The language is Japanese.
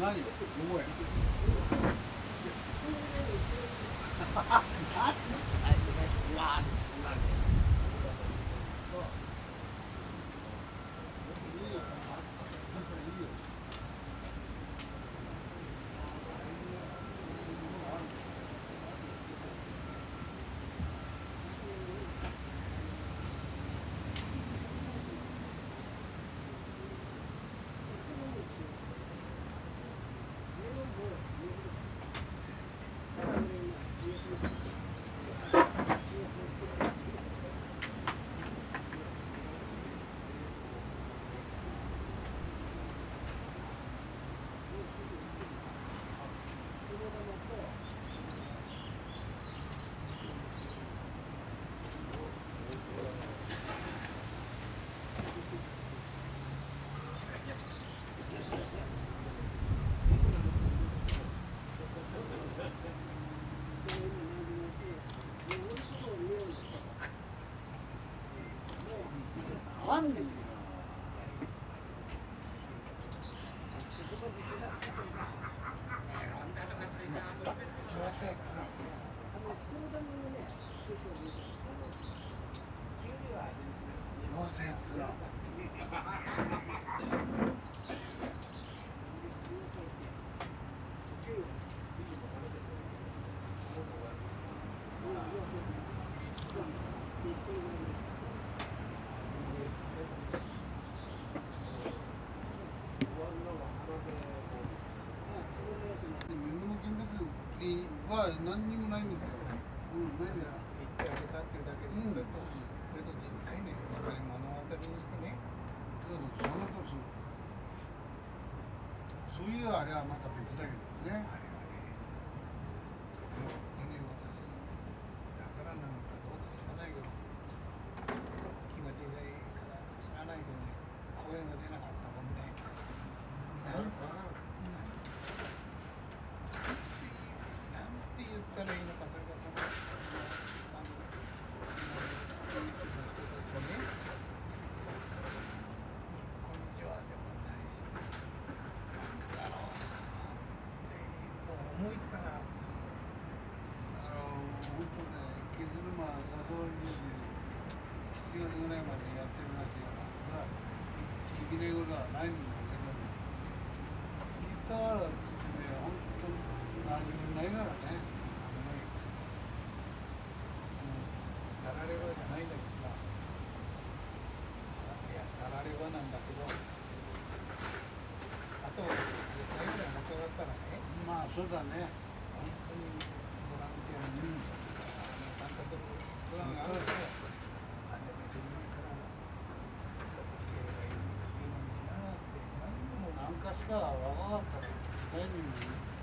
何合わんねんよ強制強制つら身の見物は何にもないんですよ。うん、ないんだよ。言ってあげたっていうだけで、うんそれとそれと実際ねやっぱり目の当たりにしてねそうそう、そのとそう。はあれはまた別だけどね。あれはね本当に私だからなのかどうか知らないけど気が小さいから知らないけどね声が出なかったもんねなんなんて言ったらいいのかそれがそのあのそういう人たちがねこんにちはでもないしなんだろうなってもう思いつかなかったあの、本当ね、削るまあ、誘われるし、7月ぐらいまでやってるらしいから、いきなりことはないんだけど、ギターっつってね、本当何もないからね。タラレバじゃないんだけどさいやタラレバなんだけどあと10歳ぐらい持ち上がったらねまあ、そうだね。本当にボランティアに、あの何かしか若かったら、大変にもね。